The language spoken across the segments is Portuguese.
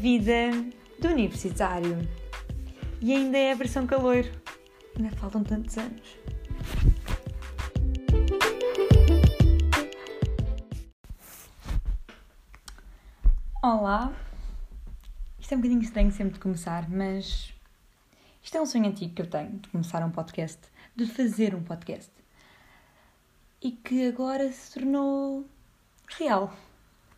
Vida do universitário. E ainda é a versão caloiro. Ainda faltam tantos anos. Olá. Isto é um bocadinho estranho sempre de começar, mas isto é um sonho antigo que eu tenho de começar um podcast, de fazer um podcast. E que agora se tornou real.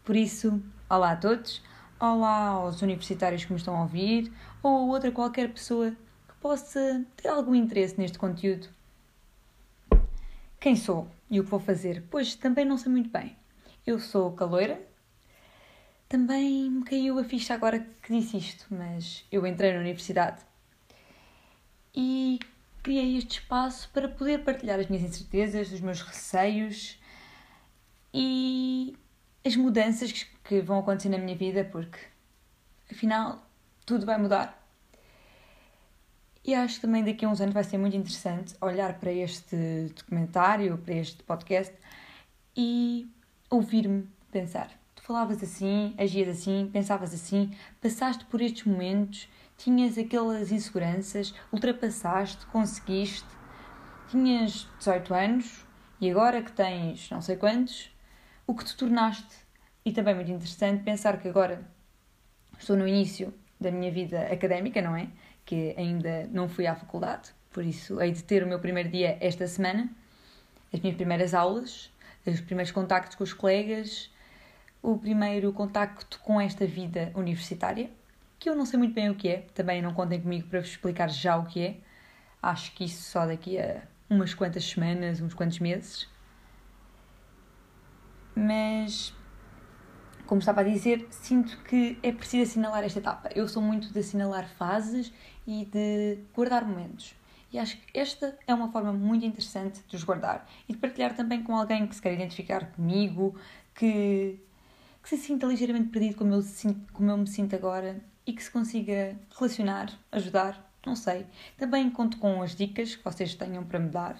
Por isso, olá a todos, olá aos universitários que me estão a ouvir ou outra qualquer pessoa que possa ter algum interesse neste conteúdo. Quem sou e o que vou fazer? Pois também não sei muito bem. Eu sou caloira. Também me caiu a ficha agora que disse isto, mas eu entrei na universidade e criei este espaço para poder partilhar as minhas incertezas, os meus receios e as mudanças que vão acontecer na minha vida, porque afinal tudo vai mudar. E acho que também daqui a uns anos vai ser muito interessante olhar para este documentário, para este podcast e ouvir-me pensar. Tu falavas assim, agias assim, pensavas assim, passaste por estes momentos, tinhas aquelas inseguranças, ultrapassaste, conseguiste, tinhas 18 anos e agora que tens não sei quantos, o que te tornaste. E também muito interessante pensar que agora estou no início da minha vida académica, não é? Que ainda não fui à faculdade, por isso hei de ter o meu primeiro dia esta semana, as minhas primeiras aulas, os primeiros contactos com os colegas, o primeiro contacto com esta vida universitária, que eu não sei muito bem o que é, também não contem comigo para vos explicar já o que é. Acho que isso só daqui a umas quantas semanas, uns quantos meses mas como estava a dizer, sinto que é preciso assinalar esta etapa. Eu sou muito de assinalar fases e de guardar momentos. E acho que esta é uma forma muito interessante de os guardar e de partilhar também com alguém que se quer identificar comigo, que, que se sinta ligeiramente perdido como eu, como eu me sinto agora e que se consiga relacionar, ajudar, não sei. Também conto com as dicas que vocês tenham para me dar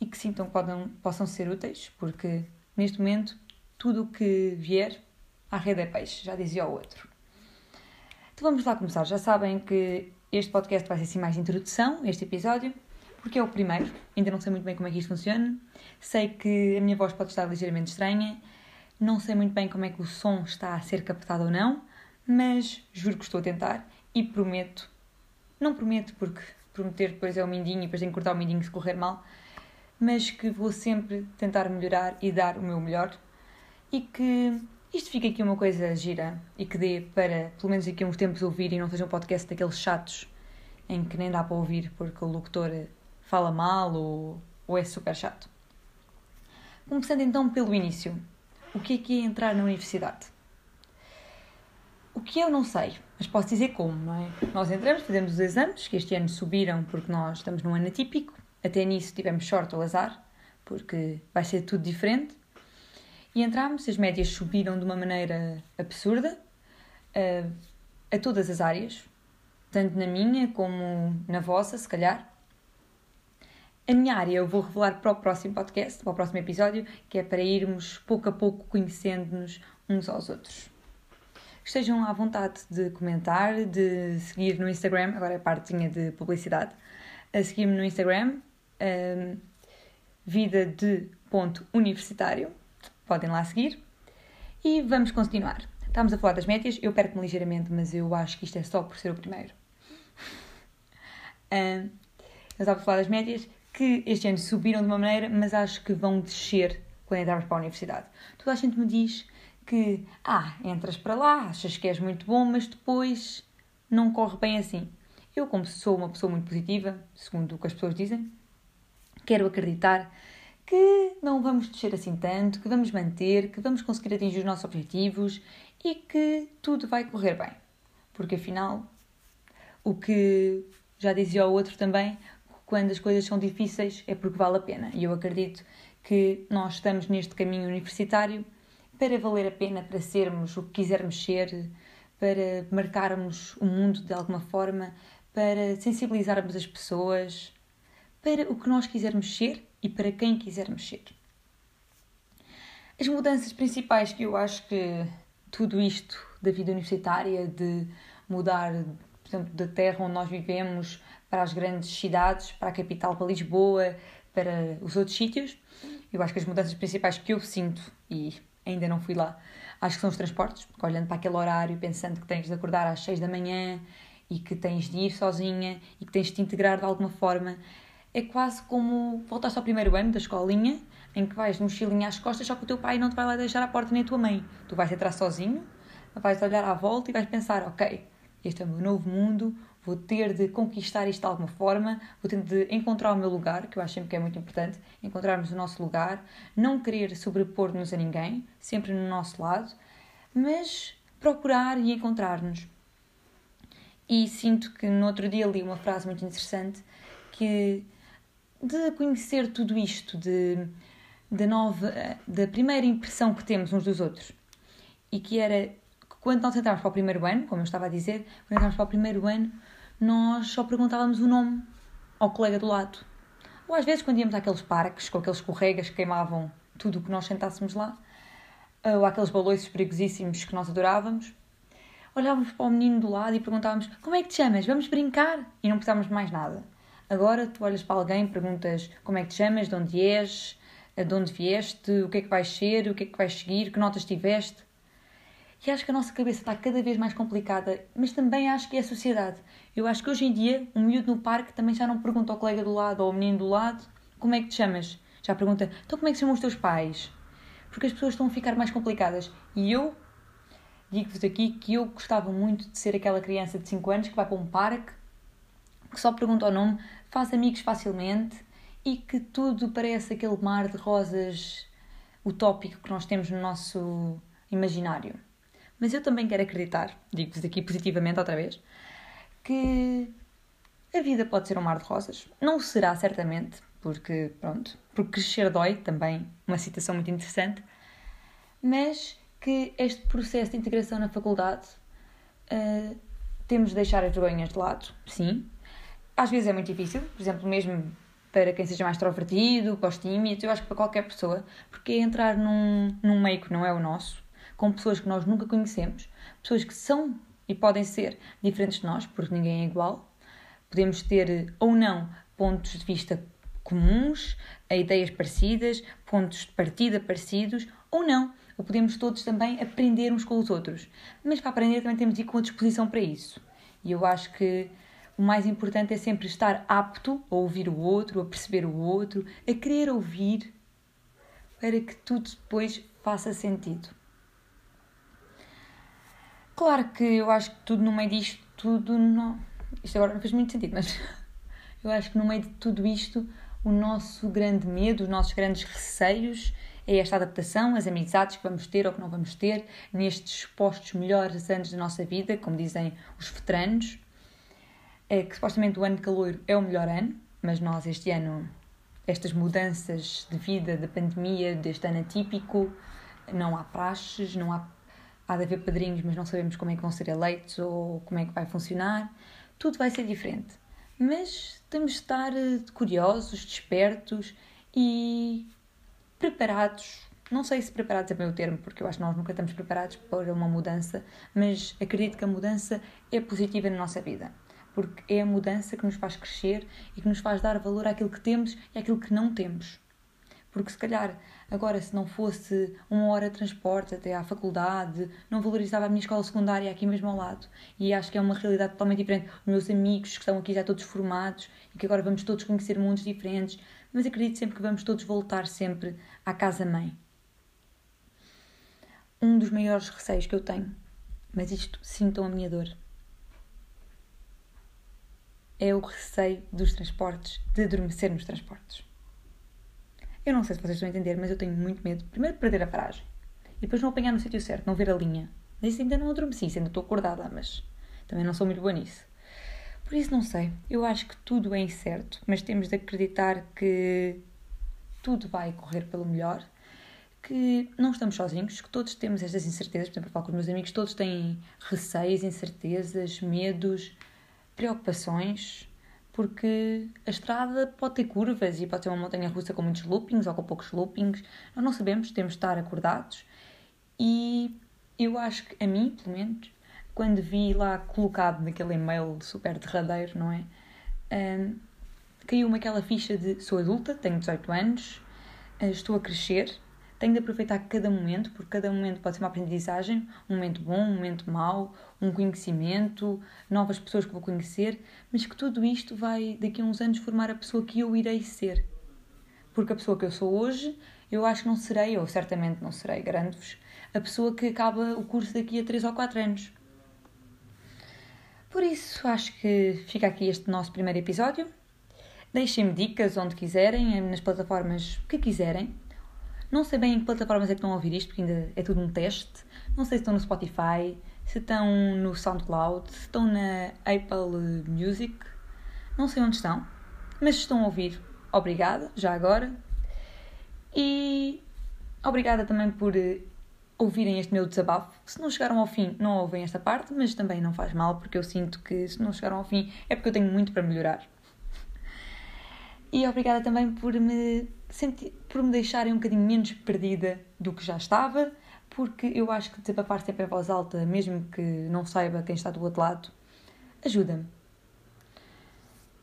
e que sintam que podem, possam ser úteis, porque neste momento tudo o que vier, à rede é peixe, já dizia o outro. Então vamos lá começar. Já sabem que este podcast vai ser assim mais introdução, este episódio, porque é o primeiro, ainda não sei muito bem como é que isto funciona. Sei que a minha voz pode estar ligeiramente estranha, não sei muito bem como é que o som está a ser captado ou não, mas juro que estou a tentar e prometo, não prometo porque prometer depois é o mindinho e depois tenho que cortar o mindinho se correr mal, mas que vou sempre tentar melhorar e dar o meu melhor e que isto fique aqui uma coisa gira e que dê para, pelo menos aqui uns tempos, ouvir e não seja um podcast daqueles chatos em que nem dá para ouvir porque o locutor fala mal ou, ou é super chato. Começando então pelo início. O que é que é entrar na universidade? O que eu não sei, mas posso dizer como, não é? Nós entramos, fazemos os exames, que este ano subiram porque nós estamos num ano atípico. Até nisso tivemos sorte ou azar, porque vai ser tudo diferente. E entramos, as médias subiram de uma maneira absurda uh, a todas as áreas, tanto na minha como na vossa, se calhar. A minha área eu vou revelar para o próximo podcast, para o próximo episódio, que é para irmos pouco a pouco conhecendo-nos uns aos outros. Estejam à vontade de comentar, de seguir no Instagram, agora é a partezinha de publicidade, a seguir-me no Instagram, um, vida de ponto universitário, podem lá seguir. E vamos continuar. Estamos a falar das médias, eu perco-me ligeiramente, mas eu acho que isto é só por ser o primeiro. Eu estava a falar das médias que este ano subiram de uma maneira, mas acho que vão descer quando entrarmos para a universidade. Toda a gente me diz que, ah, entras para lá, achas que és muito bom, mas depois não corre bem assim. Eu, como sou uma pessoa muito positiva, segundo o que as pessoas dizem, quero acreditar que não vamos descer assim tanto, que vamos manter, que vamos conseguir atingir os nossos objetivos e que tudo vai correr bem. Porque afinal, o que já dizia o outro também, quando as coisas são difíceis é porque vale a pena. E eu acredito que nós estamos neste caminho universitário para valer a pena, para sermos o que quisermos ser, para marcarmos o mundo de alguma forma, para sensibilizarmos as pessoas, para o que nós quisermos ser e para quem quiser mexer. As mudanças principais que eu acho que tudo isto da vida universitária, de mudar, por exemplo, da terra onde nós vivemos para as grandes cidades, para a capital, para Lisboa, para os outros sítios. Eu acho que as mudanças principais que eu sinto, e ainda não fui lá, acho que são os transportes, porque olhando para aquele horário, pensando que tens de acordar às 6 da manhã e que tens de ir sozinha e que tens de te integrar de alguma forma, é quase como voltaste ao primeiro ano da escolinha, em que vais de mochilinha às costas, só que o teu pai não te vai lá deixar à porta nem a tua mãe. Tu vais entrar sozinho, vais olhar à volta e vais pensar, ok, este é o meu novo mundo, vou ter de conquistar isto de alguma forma, vou ter de encontrar o meu lugar, que eu acho sempre que é muito importante, encontrarmos o nosso lugar, não querer sobrepor-nos a ninguém, sempre no nosso lado, mas procurar e encontrar-nos. E sinto que no outro dia li uma frase muito interessante que de conhecer tudo isto, de, de nova, da primeira impressão que temos uns dos outros, e que era que quando nós entramos para o primeiro ano, como eu estava a dizer, quando entramos para o primeiro ano, nós só perguntávamos o nome ao colega do lado. Ou às vezes quando íamos àqueles parques com aqueles escorregas que queimavam tudo o que nós sentássemos lá, ou aqueles baloiços perigosíssimos que nós adorávamos, olhávamos para o menino do lado e perguntávamos como é que te chamas? Vamos brincar? E não precisávamos de mais nada. Agora tu olhas para alguém, perguntas como é que te chamas, de onde és, de onde vieste, o que é que vais ser, o que é que vais seguir, que notas tiveste. E acho que a nossa cabeça está cada vez mais complicada, mas também acho que é a sociedade. Eu acho que hoje em dia, um miúdo no parque também já não pergunta ao colega do lado ou ao menino do lado como é que te chamas. Já pergunta, então como é que chamam os teus pais? Porque as pessoas estão a ficar mais complicadas. E eu digo-vos aqui que eu gostava muito de ser aquela criança de 5 anos que vai para um parque, que só pergunta o nome, faz amigos facilmente e que tudo parece aquele mar de rosas utópico que nós temos no nosso imaginário. Mas eu também quero acreditar, digo-vos aqui positivamente outra vez, que a vida pode ser um mar de rosas. Não será, certamente, porque, pronto, porque crescer dói, também uma citação muito interessante, mas que este processo de integração na faculdade uh, temos de deixar as vergonhas de lado, sim. Às vezes é muito difícil, por exemplo, mesmo para quem seja mais extrovertido, tímidos, eu acho que para qualquer pessoa, porque é entrar num, num meio que não é o nosso, com pessoas que nós nunca conhecemos, pessoas que são e podem ser diferentes de nós, porque ninguém é igual. Podemos ter ou não pontos de vista comuns, ideias parecidas, pontos de partida parecidos, ou não. Ou podemos todos também aprender uns com os outros. Mas para aprender também temos de ir com a disposição para isso. E eu acho que o mais importante é sempre estar apto a ouvir o outro, a perceber o outro, a querer ouvir, para que tudo depois faça sentido. Claro que eu acho que tudo no meio disto, tudo não. Isto agora não faz muito sentido, mas eu acho que no meio de tudo isto, o nosso grande medo, os nossos grandes receios é esta adaptação, as amizades que vamos ter ou que não vamos ter nestes postos melhores anos da nossa vida, como dizem os veteranos. É que supostamente o ano de calor é o melhor ano, mas nós este ano, estas mudanças de vida, da pandemia, deste ano atípico, não há praxes, não há há de haver padrinhos, mas não sabemos como é que vão ser eleitos ou como é que vai funcionar. Tudo vai ser diferente. Mas temos de estar eh, curiosos, despertos e preparados. Não sei se preparados é o termo, porque eu acho que nós nunca estamos preparados para uma mudança, mas acredito que a mudança é positiva na nossa vida. Porque é a mudança que nos faz crescer e que nos faz dar valor àquilo que temos e àquilo que não temos. Porque se calhar Agora, se não fosse uma hora de transporte até à faculdade, não valorizava a minha escola secundária aqui mesmo ao lado. E acho que é uma realidade totalmente diferente. Os meus amigos que estão aqui já todos formados e que agora vamos todos conhecer mundos diferentes, mas acredito sempre que vamos todos voltar sempre à casa-mãe. Um dos maiores receios que eu tenho, mas isto sintam a minha dor, é o receio dos transportes, de adormecer nos transportes. Eu não sei se vocês estão a entender, mas eu tenho muito medo, primeiro, de perder a paragem e depois não apanhar no sítio certo, não ver a linha. Mas isso ainda não adormeci, ainda estou acordada, mas também não sou muito boa nisso. Por isso, não sei. Eu acho que tudo é incerto, mas temos de acreditar que tudo vai correr pelo melhor, que não estamos sozinhos, que todos temos estas incertezas. Por exemplo, eu falo com os meus amigos, todos têm receios, incertezas, medos, preocupações porque a estrada pode ter curvas e pode ser uma montanha russa com muitos loopings ou com poucos loopings. Nós não sabemos, temos de estar acordados e eu acho que a mim, pelo menos, quando vi lá colocado naquele e-mail super derradeiro, não é? Um, caiu-me aquela ficha de sou adulta, tenho 18 anos, eh, estou a crescer, tenho de aproveitar cada momento, porque cada momento pode ser uma aprendizagem, um momento bom, um momento mau, um conhecimento, novas pessoas que vou conhecer, mas que tudo isto vai daqui a uns anos formar a pessoa que eu irei ser. Porque a pessoa que eu sou hoje, eu acho que não serei, ou certamente não serei, garanto-vos, a pessoa que acaba o curso daqui a 3 ou 4 anos. Por isso, acho que fica aqui este nosso primeiro episódio. Deixem-me dicas onde quiserem, nas plataformas que quiserem. Não sei bem em que plataformas é que estão a ouvir isto, porque ainda é tudo um teste. Não sei se estão no Spotify, se estão no SoundCloud, se estão na Apple Music. Não sei onde estão, mas estão a ouvir. Obrigada, já agora. E obrigada também por eh, ouvirem este meu desabafo. Se não chegaram ao fim, não ouvem esta parte, mas também não faz mal, porque eu sinto que se não chegaram ao fim é porque eu tenho muito para melhorar. E obrigada também por me, sentir, por me deixarem um bocadinho menos perdida do que já estava, porque eu acho que desabafar sempre em voz alta, mesmo que não saiba quem está do outro lado, ajuda-me.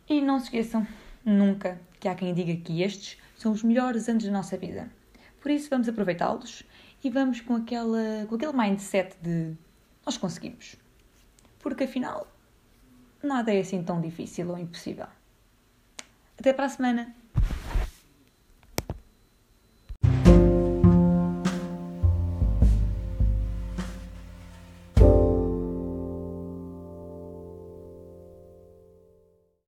E não se esqueçam nunca que há quem diga que estes são os melhores anos da nossa vida. Por isso vamos aproveitá-los e vamos com, aquela, com aquele mindset de nós conseguimos. Porque afinal, nada é assim tão difícil ou impossível. Até para a semana!